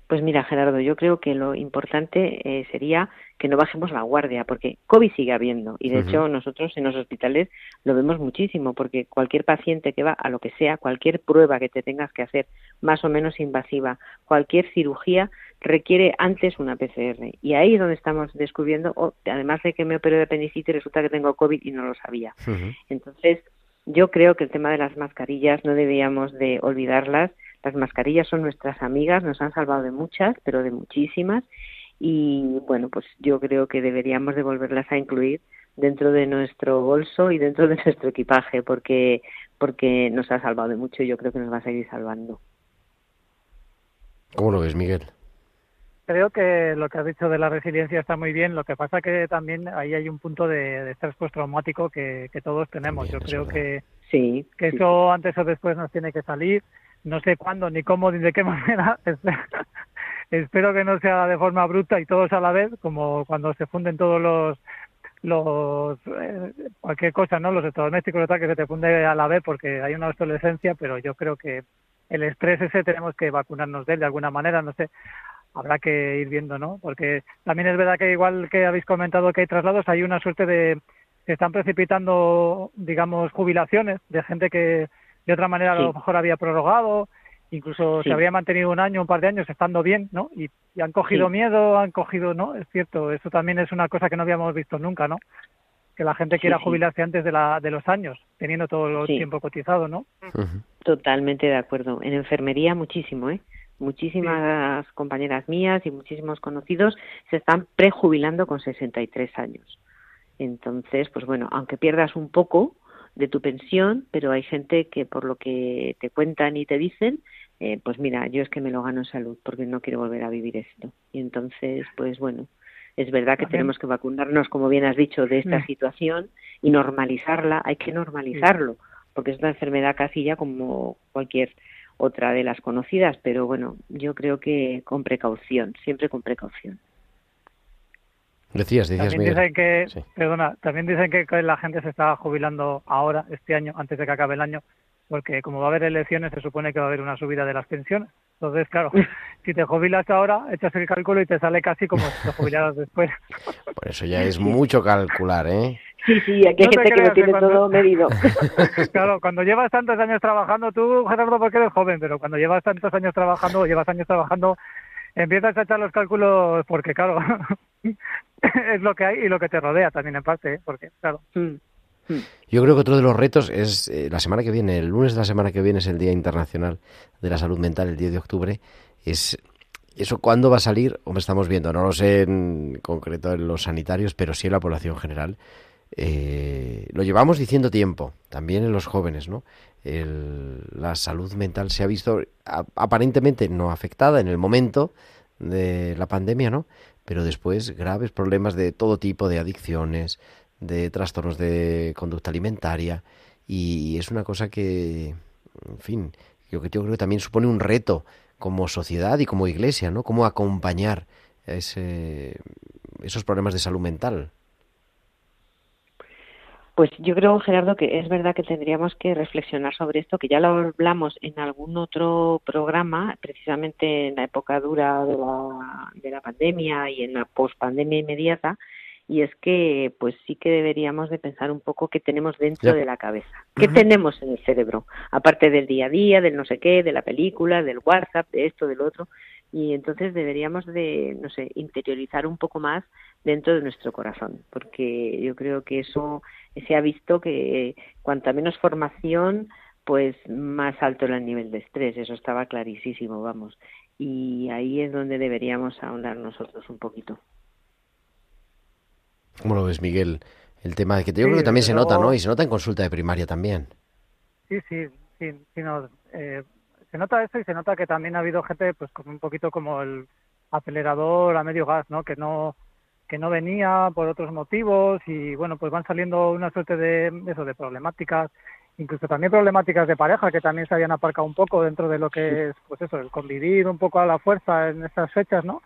Pues mira, Gerardo, yo creo que lo importante eh, sería que no bajemos la guardia, porque COVID sigue habiendo. Y de hecho, nosotros en los hospitales lo vemos muchísimo, porque cualquier paciente que va a lo que sea, cualquier prueba que te tengas que hacer, más o menos invasiva, cualquier cirugía, requiere antes una PCR. Y ahí es donde estamos descubriendo, oh, además de que me operé de apendicitis, resulta que tengo COVID y no lo sabía. Entonces, yo creo que el tema de las mascarillas no deberíamos de olvidarlas. Las mascarillas son nuestras amigas, nos han salvado de muchas, pero de muchísimas. Y bueno, pues yo creo que deberíamos de volverlas a incluir dentro de nuestro bolso y dentro de [laughs] nuestro equipaje, porque porque nos ha salvado de mucho y yo creo que nos va a seguir salvando. ¿Cómo lo ves, Miguel? creo que lo que has dicho de la resiliencia está muy bien. Lo que pasa que también ahí hay un punto de, de estrés postraumático que, que todos tenemos. También, Yo creo verdad. que, Sí, que sí, eso antes o después nos tiene que salir. No sé cuándo, ni cómo, ni de qué [laughs] manera. Espero que no sea de forma bruta y todos a la vez, como cuando se funden todos los los eh, cualquier cosa, ¿no? Los electrodomésticos tal que se te funde a la vez porque hay una obsolescencia, pero yo creo que el estrés ese tenemos que vacunarnos de él de alguna manera, no sé, habrá que ir viendo, ¿no? Porque también es verdad que igual que habéis comentado que hay traslados, hay una suerte de se están precipitando, digamos, jubilaciones de gente que de otra manera a lo mejor había prorrogado, incluso Sí. se había mantenido un año, un par de años estando bien, ¿no? Y, y han cogido Sí. miedo, han cogido, ¿no? Es cierto, eso también es una cosa que no habíamos visto nunca, ¿no? Que la gente quiera jubilarse antes de, la, de los años, teniendo todo el tiempo cotizado, ¿no? Totalmente de acuerdo. En enfermería muchísimo, ¿eh? Muchísimas compañeras mías y muchísimos conocidos se están prejubilando con 63 años. Entonces, pues bueno, aunque pierdas un poco de tu pensión, pero hay gente que por lo que te cuentan y te dicen, eh, pues mira, yo es que me lo gano en salud porque no quiero volver a vivir esto. Y entonces, pues bueno, es verdad que tenemos que vacunarnos, como bien has dicho, de esta Mm. situación y normalizarla. Hay que normalizarlo porque es una enfermedad casi ya como cualquier otra de las conocidas, pero bueno, yo creo que con precaución, siempre con precaución. Decías, decías, También dicen que, Sí. perdona, también dicen que la gente se está jubilando ahora, este año, antes de que acabe el año, porque como va a haber elecciones, se supone que va a haber una subida de las pensiones. Entonces, claro, [laughs] si te jubilas ahora, echas el cálculo y te sale casi como si te jubilaras después. [laughs] Por eso ya es mucho calcular, ¿eh? Sí, sí, aquí hay No gente que lo tiene cuando- todo medido. [laughs] Claro, cuando llevas tantos años trabajando, tú, Gerardo, porque eres joven, pero cuando llevas tantos años trabajando, o llevas años trabajando, empiezas a echar los cálculos porque, claro, es lo que hay y lo que te rodea también en parte, ¿eh? porque, claro, Mm. Yo creo que otro de los retos es eh, la semana que viene, el lunes de la semana que viene es el Día Internacional de la Salud Mental, el 10 de octubre. Es eso cuándo va a salir, hombre, estamos viendo, no lo sé en concreto en los sanitarios, pero sí en la población general. Eh, lo llevamos diciendo tiempo, también en los jóvenes, ¿no? El- la salud mental se ha visto aparentemente no afectada en el momento de la pandemia, ¿no? Pero después graves problemas de todo tipo, de adicciones, de trastornos de conducta alimentaria y es una cosa que, en fin, yo, yo creo que también supone un reto como sociedad y como iglesia, ¿no? Cómo acompañar ese, esos problemas de salud mental. Pues yo creo, Gerardo, que es verdad que tendríamos que reflexionar sobre esto, que ya lo hablamos en algún otro programa, precisamente en la época dura de la, de la pandemia y en la pospandemia inmediata, y es que pues sí que deberíamos de pensar un poco qué tenemos dentro de la cabeza, qué tenemos en el cerebro, aparte del día a día, del no sé qué, de la película, del WhatsApp, de esto, del otro, y entonces deberíamos de, no sé, interiorizar un poco más dentro de nuestro corazón, porque yo creo que eso se ha visto que cuanta menos formación, pues más alto era el nivel de estrés, eso estaba clarísimo, vamos, y ahí es donde deberíamos ahondar nosotros un poquito. ¿Cómo lo ves, Miguel? El tema de que yo creo que también se nota, ¿no? Y se nota en consulta de primaria también. Sí, sí, sí, sí no, eh, se nota eso y se nota que también ha habido gente, pues como un poquito como el acelerador a medio gas, ¿no? Que no que no venía por otros motivos y bueno, pues van saliendo una suerte de eso, de problemáticas, incluso también problemáticas de pareja que también se habían aparcado un poco dentro de lo que es, pues eso, el convivir un poco a la fuerza en estas fechas, ¿no?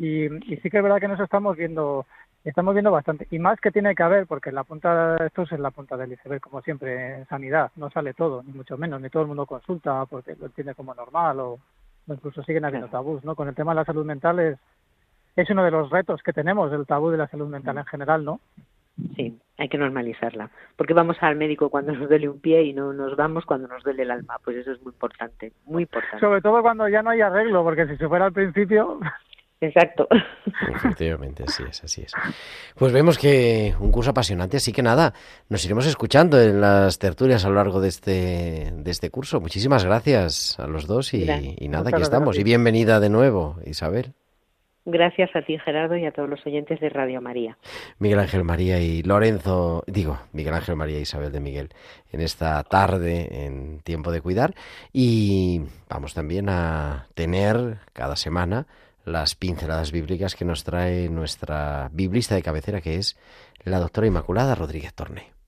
Y, y sí que es verdad que nos estamos viendo Estamos viendo bastante. Y más que tiene que haber, porque la punta, esto es la punta del iceberg, como siempre, en sanidad. No sale todo, ni mucho menos, ni todo el mundo consulta porque lo entiende como normal o, incluso siguen habiendo tabús, ¿no? Con el tema de la salud mental es, es uno de los retos que tenemos, el tabú de la salud mental en general, ¿no? Sí, hay que normalizarla. Porque vamos al médico cuando nos duele un pie y no nos vamos cuando nos duele el alma. Pues eso es muy importante, muy importante. Sobre todo cuando ya no hay arreglo, porque si se fuera al principio, Exacto. [laughs] Efectivamente, así es, así es. Pues vemos que un curso apasionante, así que nada, nos iremos escuchando en las tertulias a lo largo de este, de este curso. Muchísimas gracias a los dos y, nada, aquí estamos. Y bienvenida de nuevo, Isabel. Gracias a ti, Gerardo, y a todos los oyentes de Radio María. Miguel Ángel María y Lorenzo, digo, Miguel Ángel María y Isabel de Miguel, en esta tarde en Tiempo de Cuidar. Y vamos también a tener cada semana las pinceladas bíblicas que nos trae nuestra biblista de cabecera, que es la doctora Inmaculada Rodríguez Torné.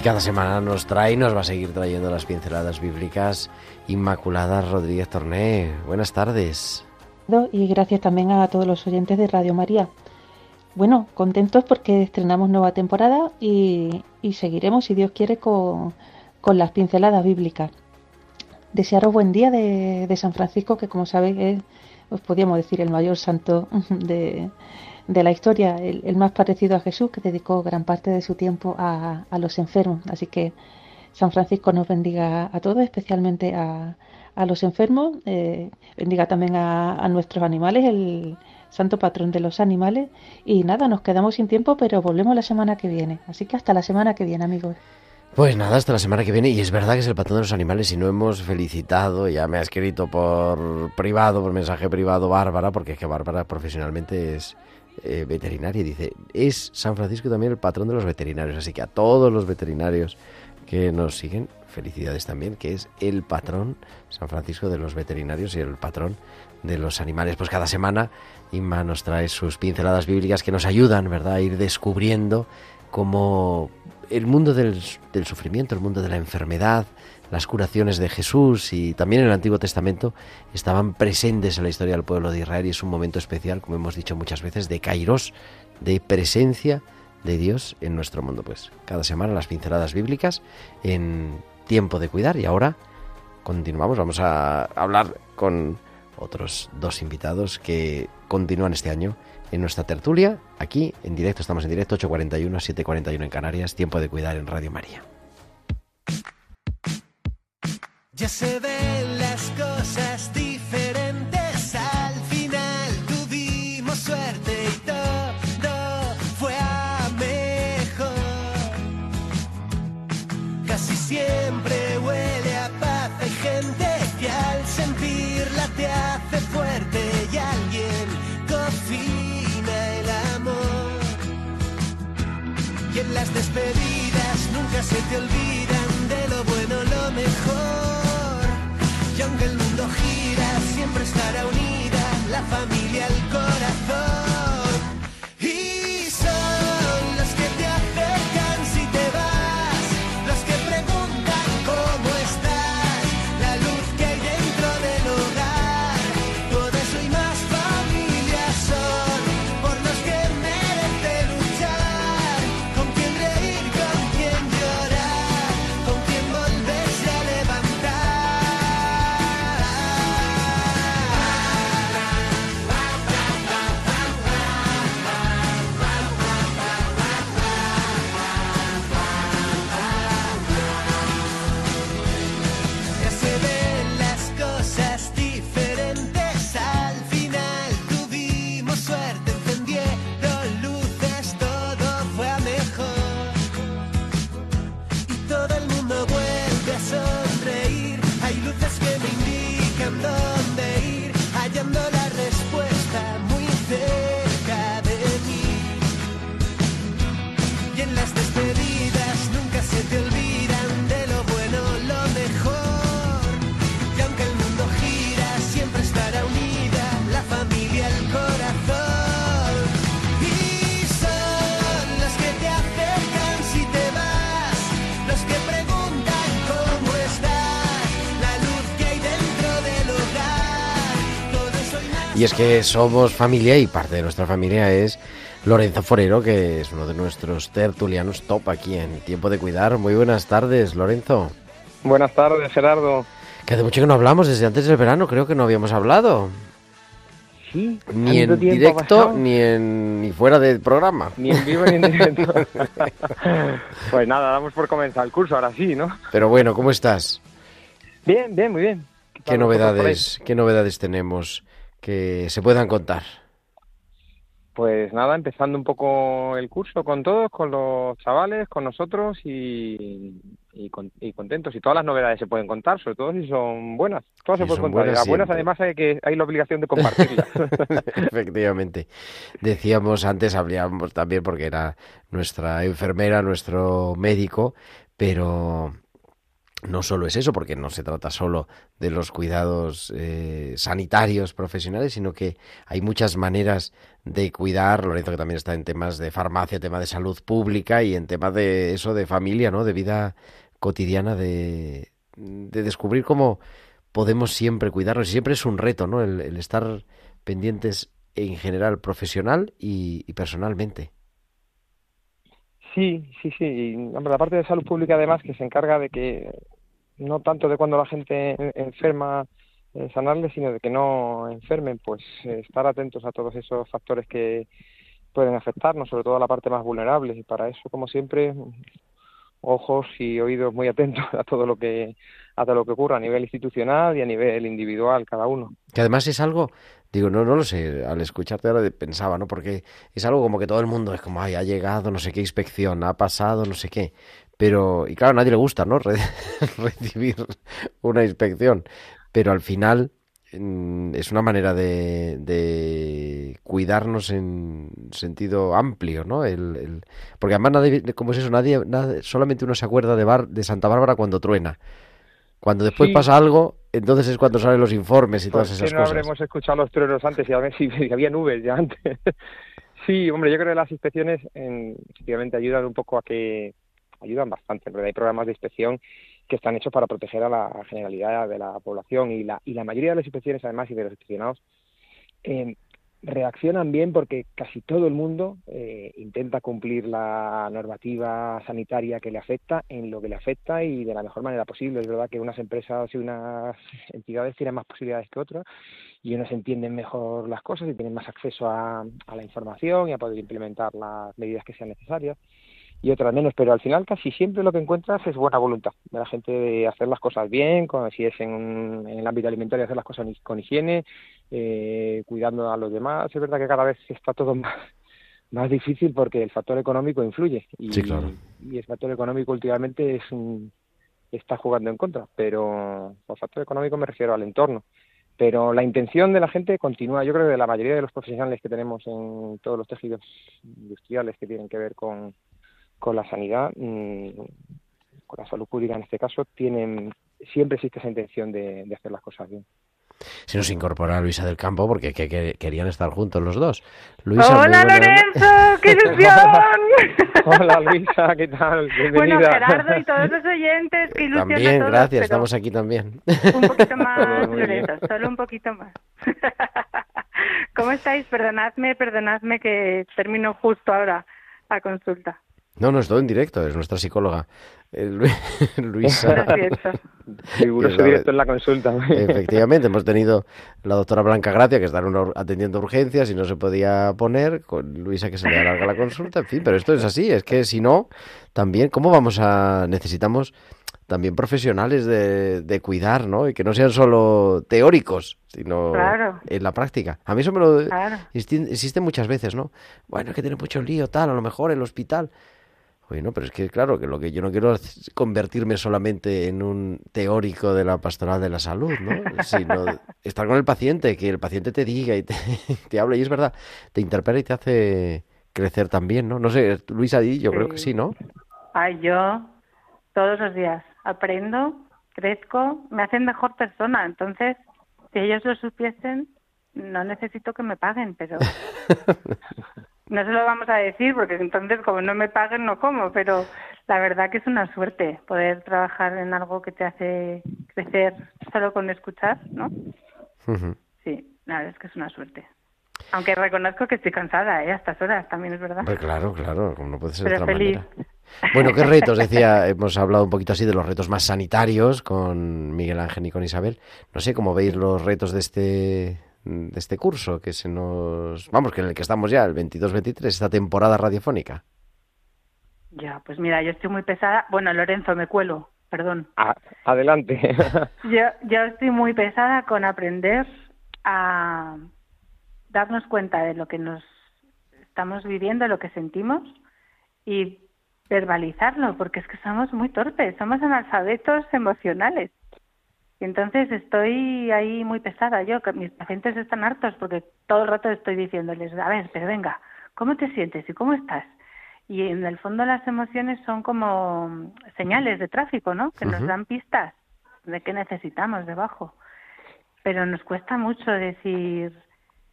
Y cada semana nos trae y nos va a seguir trayendo las pinceladas bíblicas Inmaculada Rodríguez Torné. Buenas tardes. Y gracias también a todos los oyentes de Radio María. Bueno, contentos porque estrenamos nueva temporada y, seguiremos, si Dios quiere, con, las pinceladas bíblicas. Desearos buen día de, de San Francisco, que como sabéis os podríamos decir, el mayor santo de, de la historia, el, más parecido a Jesús, que dedicó gran parte de su tiempo a, a los enfermos. Así que San Francisco nos bendiga a todos, especialmente a, a los enfermos, eh, bendiga también a, a, nuestros animales, el santo patrón de los animales. Y nada, nos quedamos sin tiempo, pero volvemos la semana que viene. Así que hasta la semana que viene, amigos. Pues nada, hasta la semana que viene. Y es verdad que es el patrón de los animales y no hemos felicitado, ya me ha escrito por privado, por mensaje privado, Bárbara, porque es que Bárbara profesionalmente es eh, veterinaria y dice, es San Francisco también el patrón de los veterinarios, así que a todos los veterinarios que nos siguen, felicidades también, que es el patrón San Francisco de los veterinarios y el patrón de los animales. Pues cada semana Inma nos trae sus pinceladas bíblicas que nos ayudan, ¿verdad?, a ir descubriendo cómo el mundo del, del sufrimiento, el mundo de la enfermedad, las curaciones de Jesús y también en el Antiguo Testamento estaban presentes en la historia del pueblo de Israel y es un momento especial, como hemos dicho muchas veces, de kairos, de presencia de Dios en nuestro mundo. Pues cada semana las pinceladas bíblicas en tiempo de cuidar y ahora continuamos, vamos a hablar con otros dos invitados que continúan este año en nuestra tertulia, aquí en directo, estamos en directo 8.41 7.41 en Canarias, tiempo de cuidar en Radio María. Ya se ven las cosas diferentes. Al final tuvimos suerte y todo fue a mejor. Casi siempre huele a paz. Hay gente que al sentirla te hace fuerte y alguien cocina el amor. Y en las despedidas nunca se te olvidan el mundo gira, siempre estará unida la familia, Y es que somos familia y parte de nuestra familia es Lorenzo Forero, que es uno de nuestros tertulianos top aquí en Tiempo de Cuidar. Muy buenas tardes, Lorenzo. Buenas tardes, Gerardo. Que hace mucho que no hablamos, desde antes del verano creo que no habíamos hablado. Sí, Ni en directo ni en ni fuera del programa. Ni en vivo ni en directo. [laughs] pues nada, damos por comenzar el curso, ahora sí, ¿no? Pero bueno, ¿cómo estás? Bien, bien, muy bien. ¿Qué novedades, qué novedades tenemos que se puedan contar? Pues nada, empezando un poco el curso con todos, con los chavales, con nosotros y, y, con- y contentos. Y todas las novedades se pueden contar, sobre todo si son buenas. Todas Si se pueden contar. Buenas las buenas además hay que hay la obligación de compartirlas. [laughs] [laughs] Efectivamente. Decíamos antes, hablábamos también porque era nuestra enfermera, nuestro médico, pero no solo es eso, porque no se trata solo de los cuidados eh, sanitarios profesionales, sino que hay muchas maneras de cuidar. Lorenzo, que también está en temas de farmacia, tema de salud pública y en temas de eso, de familia, ¿no? De vida cotidiana, de, de descubrir cómo podemos siempre cuidarnos. Y siempre es un reto, ¿no? El, estar pendientes en general, profesional y personalmente. Sí, sí, sí. Y, la parte de salud pública además que se encarga de que no tanto de cuando la gente en- enferma eh, sanarle, sino de que no enfermen, pues eh, estar atentos a todos esos factores que pueden afectarnos, sobre todo a la parte más vulnerable. Y para eso, como siempre, ojos y oídos muy atentos [laughs] a todo lo que a todo lo que ocurra a nivel institucional y a nivel individual cada uno. Que además es algo, digo, no, no lo sé, al escucharte ahora pensaba, ¿no? Porque es algo como que todo el mundo es como, ay, ha llegado no sé qué inspección, ha pasado no sé qué. Pero, y claro, a nadie le gusta, ¿no? [laughs] Re- recibir una inspección. Pero al final es una manera de, de cuidarnos en sentido amplio, ¿no? El, el- porque además nadie, ¿cómo es eso? Nadie, nadie- solamente uno se acuerda de, Bar, de Santa Bárbara cuando truena. Cuando después Sí. pasa algo, entonces es cuando salen los informes y todas ¿Por esas no cosas. habremos escuchado los truenos antes y a ver si [laughs] había nubes ya antes? [laughs] sí, hombre, yo creo que las inspecciones en- efectivamente ayudan un poco a que ayudan bastante, porque hay programas de inspección que están hechos para proteger a la generalidad de la población y la y la mayoría de las inspecciones además y de los inspeccionados eh, reaccionan bien porque casi todo el mundo eh, intenta cumplir la normativa sanitaria que le afecta en lo que le afecta y de la mejor manera posible. Es verdad que unas empresas y unas entidades tienen más posibilidades que otras y unos entienden mejor las cosas y tienen más acceso a, a la información y a poder implementar las medidas que sean necesarias y otras menos, pero al final casi siempre lo que encuentras es buena voluntad de la gente de hacer las cosas bien, con, si es en, en el ámbito alimentario hacer las cosas con higiene, eh, cuidando a los demás. Es verdad que cada vez está todo [laughs] más, más difícil porque el factor económico influye y, Sí, claro. y el factor económico últimamente es un, está jugando en contra, pero por factor económico me refiero al entorno. Pero la intención de la gente continúa. Yo creo que de la mayoría de los profesionales que tenemos en todos los tejidos industriales que tienen que ver con, con la sanidad, mm, con la salud pública en este caso, tienen siempre existe esa intención de, de hacer las cosas bien. Se nos incorpora Luisa del Campo porque que- que- querían estar juntos los dos. Luisa, Hola Lorenzo, qué ilusión. [laughs] Hola Luisa, ¿qué tal? Bienvenida. Bueno, Gerardo y todos los oyentes, qué ilusión a También, todos, gracias, estamos aquí también. Un poquito [laughs] más. Lorenzo, solo un poquito más. [laughs] ¿Cómo estáis? Perdonadme, perdonadme que termino justo ahora la consulta. No, no, es todo en directo, es nuestra psicóloga. eh, Lu- [laughs] Luisa. Riguroso directo en la consulta. Efectivamente, hemos tenido la doctora Blanca Gracia, que está atendiendo urgencias y no se podía poner, con Luisa que se le alarga la consulta, en fin, pero esto es así, es que si no, también, ¿cómo vamos a...? Necesitamos también profesionales de, de cuidar, ¿no? Y que no sean solo teóricos, sino Claro. en la práctica. A mí eso me lo Claro. insti- existe muchas veces, ¿no? Bueno, es que tiene mucho lío, tal, a lo mejor el hospital. Oye, no, pero es que claro, que lo que yo no quiero es convertirme solamente en un teórico de la pastoral de la salud, ¿no? [laughs] Sino estar con el paciente, que el paciente te diga y te, [laughs] te hable, y es verdad, te interpela y te hace crecer también, ¿no? No sé, Luisa, di, yo creo que sí, ¿no? Ay, yo todos los días aprendo, crezco, me hacen mejor persona. Entonces, si ellos lo supiesen, no necesito que me paguen, pero [laughs] no se lo vamos a decir porque entonces como no me paguen no como, pero la verdad que es una suerte poder trabajar en algo que te hace crecer solo con escuchar, ¿no? Sí, la verdad es que es una suerte. Aunque reconozco que estoy cansada, ¿eh? A estas horas también es verdad. Pues claro, claro, como no puede ser de otra feliz. manera. Bueno, ¿qué [laughs] retos? Decía, hemos hablado un poquito así de los retos más sanitarios con Miguel Ángel y con Isabel. No sé cómo veis los retos de este de este curso que se nos vamos que en el que estamos ya el 22-23 esta temporada radiofónica. Ya, pues mira, yo estoy muy pesada. Bueno, Lorenzo, me cuelo, perdón. A- adelante. [laughs] Yo, yo estoy muy pesada con aprender a darnos cuenta de lo que nos estamos viviendo, lo que sentimos y verbalizarlo, porque es que somos muy torpes, somos analfabetos emocionales. Y entonces estoy ahí muy pesada yo, que mis pacientes están hartos porque todo el rato estoy diciéndoles, a ver, pero venga, ¿cómo te sientes y cómo estás? Y en el fondo las emociones son como señales de tráfico, ¿no? Que nos dan pistas de qué necesitamos debajo. Pero nos cuesta mucho decir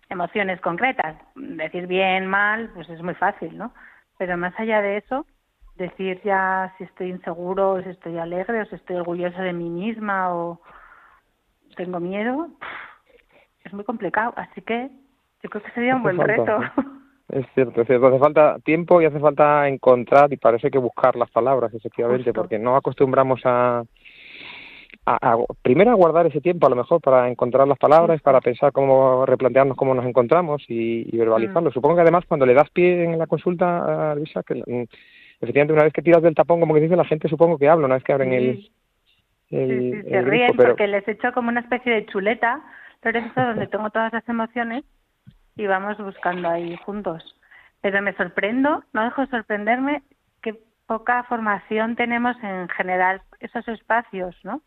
emociones concretas. Decir bien, mal, pues es muy fácil, ¿no? Pero más allá de eso, decir ya si estoy inseguro, o si estoy alegre, o si estoy orgullosa de mí misma, o tengo miedo, es muy complicado. Así que yo creo que sería un Hace buen falta, reto. Es cierto, es cierto. Hace falta tiempo y hace falta encontrar y parece que buscar las palabras, efectivamente, Justo. porque no acostumbramos a, a, a- primero a guardar ese tiempo a lo mejor para encontrar las palabras, para pensar cómo replantearnos cómo nos encontramos y, y verbalizarlo. Supongo que además cuando le das pie en la consulta, a Luisa, que mm, efectivamente una vez que tiras del tapón, como que dice la gente, supongo que habla, una vez que abren el, Sí. El, Sí, sí, el se ríen pero porque les echo como una especie de chuleta, Lorenzo, donde tengo todas las emociones y vamos buscando ahí juntos. Pero me sorprendo, no dejo de sorprenderme que poca formación tenemos en general esos espacios, ¿no?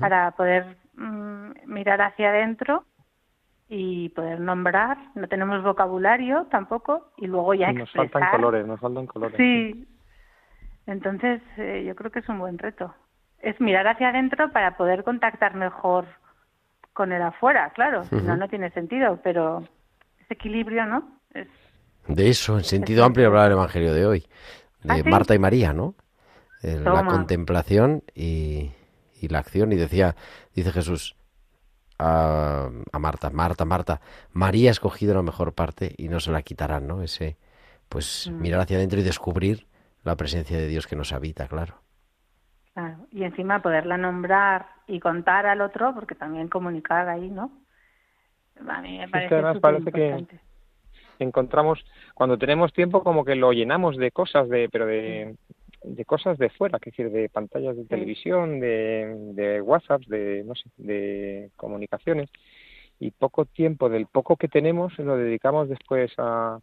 Para poder mm, mirar hacia adentro y poder nombrar. No tenemos vocabulario tampoco y luego ya nos expresar. faltan colores, nos faltan colores. Sí. Entonces, eh, yo creo que es un buen reto. Es mirar hacia adentro para poder contactar mejor con el afuera, claro. Si no, no tiene sentido, pero ese equilibrio, ¿no? Es, De eso, en sentido amplio, hablaba el Evangelio de hoy, de ¿Ah, sí? Marta y María, ¿no? Eh, la contemplación y, y la acción. Y decía, dice Jesús a, a Marta, Marta, Marta, María ha escogido la mejor parte y no se la quitarán, ¿no? Ese, pues, Mm. mirar hacia adentro y descubrir la presencia de Dios que nos habita, claro. Claro. Y encima poderla nombrar y contar al otro, porque también comunicar ahí, ¿no? A mí me Es que parece además parece que encontramos cuando tenemos tiempo como que lo llenamos de cosas de pero de, de cosas de fuera que decir de pantallas de televisión de, de WhatsApp de no sé de comunicaciones y poco tiempo del poco que tenemos lo dedicamos después a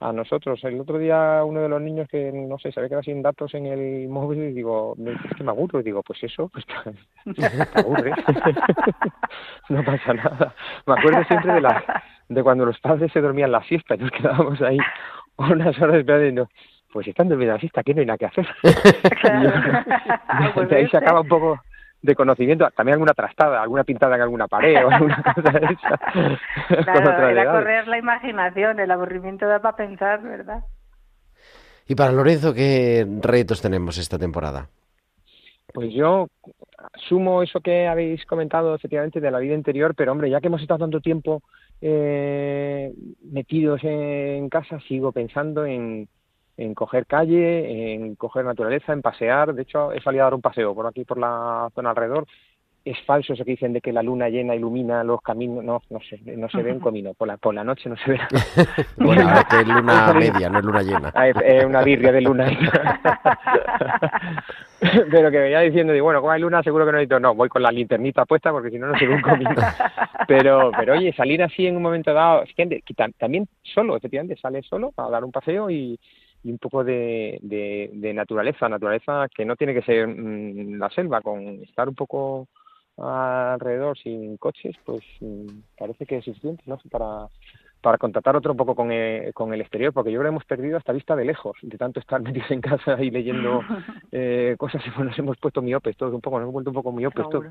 a nosotros. El otro día uno de los niños que no sé se había quedado sin datos en el móvil y digo me dice, es que me aburro y digo pues eso pues te aburres [laughs] no pasa nada. Me acuerdo siempre de las de cuando los padres se dormían la siesta y nos quedábamos ahí unas horas esperando. Pues si están durmiendo la siesta aquí no hay nada que hacer. [laughs] Y de [laughs] ahí se acaba un poco de conocimiento también alguna trastada alguna pintada en alguna pared o alguna [laughs] cosa de esa [laughs] con Claro, correr la imaginación, el aburrimiento da para pensar, ¿verdad? Y para Lorenzo, ¿qué retos tenemos esta temporada? Pues yo sumo eso que habéis comentado efectivamente de la vida interior, pero hombre, ya que hemos estado tanto tiempo eh, metidos en casa, sigo pensando en, en coger calle, en coger naturaleza, en pasear. De hecho, he salido a dar un paseo por aquí, por la zona alrededor. Es falso eso que dicen de que la luna llena ilumina los caminos. No, no sé, no se ve un [laughs] comino. Por la, por la noche no se ve. [laughs] Bueno, es luna [laughs] media, no es luna llena. Ah, es, es una birria de luna. Pero que venía diciendo, digo, bueno, como hay luna, seguro que no necesito. No, voy con la linternita puesta porque si no, no se ve un comino. Pero, pero oye, salir así en un momento dado, es que, que tam- también solo, efectivamente, sales solo a dar un paseo y, y un poco de, de, de naturaleza, naturaleza que no tiene que ser mm, la selva, con estar un poco alrededor sin coches, pues mm, parece que es suficiente, ¿no? Para, para contactar otro poco con el, con el exterior, porque yo creo que hemos perdido hasta vista de lejos, de tanto estar [laughs] metidos en casa y leyendo [laughs] eh, cosas, [laughs] nos hemos puesto miopes todos un poco, nos hemos vuelto un poco miopes todos.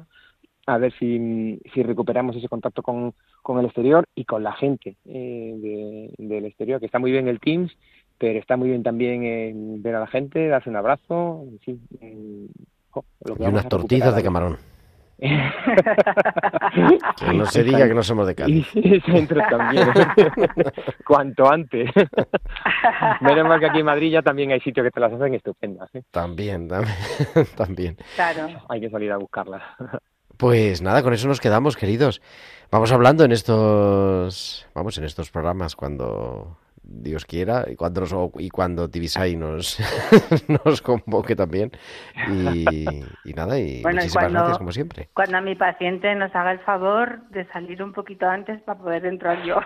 A ver si, si recuperamos ese contacto con, con el exterior y con la gente eh, de- del exterior, que está muy bien el Teams, pero está muy bien también eh, ver a la gente, darse un abrazo, en fin, eh, jo, lo que Y unas recuperar de camarón. [laughs] Que no se diga que no somos de Cádiz. Y centros también. [laughs] Cuanto antes. [laughs] Menos mal que aquí en Madrid ya también hay sitios que te las hacen estupendas. ¿eh? También, también, también. Claro. Hay que salir a buscarlas. Pues nada, con eso nos quedamos, queridos. Vamos hablando en estos, vamos, en estos programas cuando Dios quiera y cuando nos, y cuando Tibisay nos, [laughs] nos convoque también. Y, y nada, y Bueno, muchísimas cuando- gracias como siempre. Cuando a mi paciente nos haga el favor de salir un poquito antes para poder entrar yo.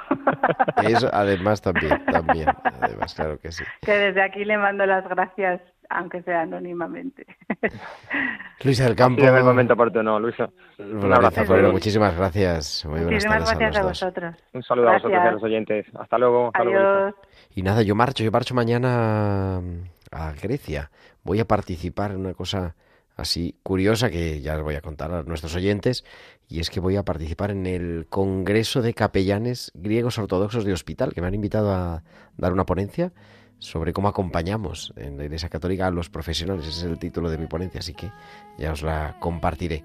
Eso además también, [laughs] también, además, claro que sí. que desde aquí le mando las gracias, aunque sea anónimamente. [laughs] Luisa del Campo. Sí, en el momento oportuno, Luisa. Un Lorenzo abrazo. Florero, muchísimas gracias. Muy buenas Muchísimas tardes gracias a, a los dos. vosotros. Un saludo a vosotros y a los oyentes. Hasta luego. Hasta luego, Luisa. Adiós. Y nada, yo marcho, yo marcho mañana a Grecia. Voy a participar en una cosa así curiosa que ya les voy a contar a nuestros oyentes, y es que voy a participar en el Congreso de Capellanes Griegos Ortodoxos de Hospital, que me han invitado a dar una ponencia sobre cómo acompañamos en la Iglesia Católica a los profesionales. Ese es el título de mi ponencia, así que ya os la compartiré.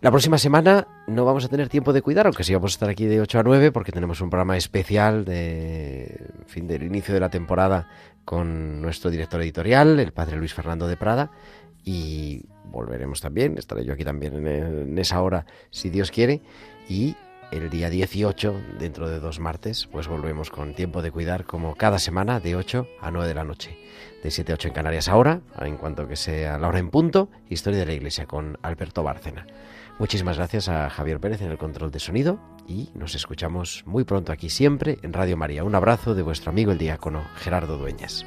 La próxima semana no vamos a tener tiempo de cuidar, aunque sí vamos a estar aquí de 8 a 9 porque tenemos un programa especial de fin del inicio de la temporada con nuestro director editorial, el padre Luis Fernando de Prada, y volveremos también, estaré yo aquí también en, en esa hora si Dios quiere, y el día 18, dentro de dos martes, pues volvemos con tiempo de cuidar como cada semana de 8 a 9 de la noche. De 7 a 8 en Canarias ahora, en cuanto que sea la hora en punto, Historia de la Iglesia con Alberto Bárcena. Muchísimas gracias a Javier Pérez en el control de sonido y nos escuchamos muy pronto aquí siempre en Radio María. Un abrazo de vuestro amigo el diácono Gerardo Dueñas.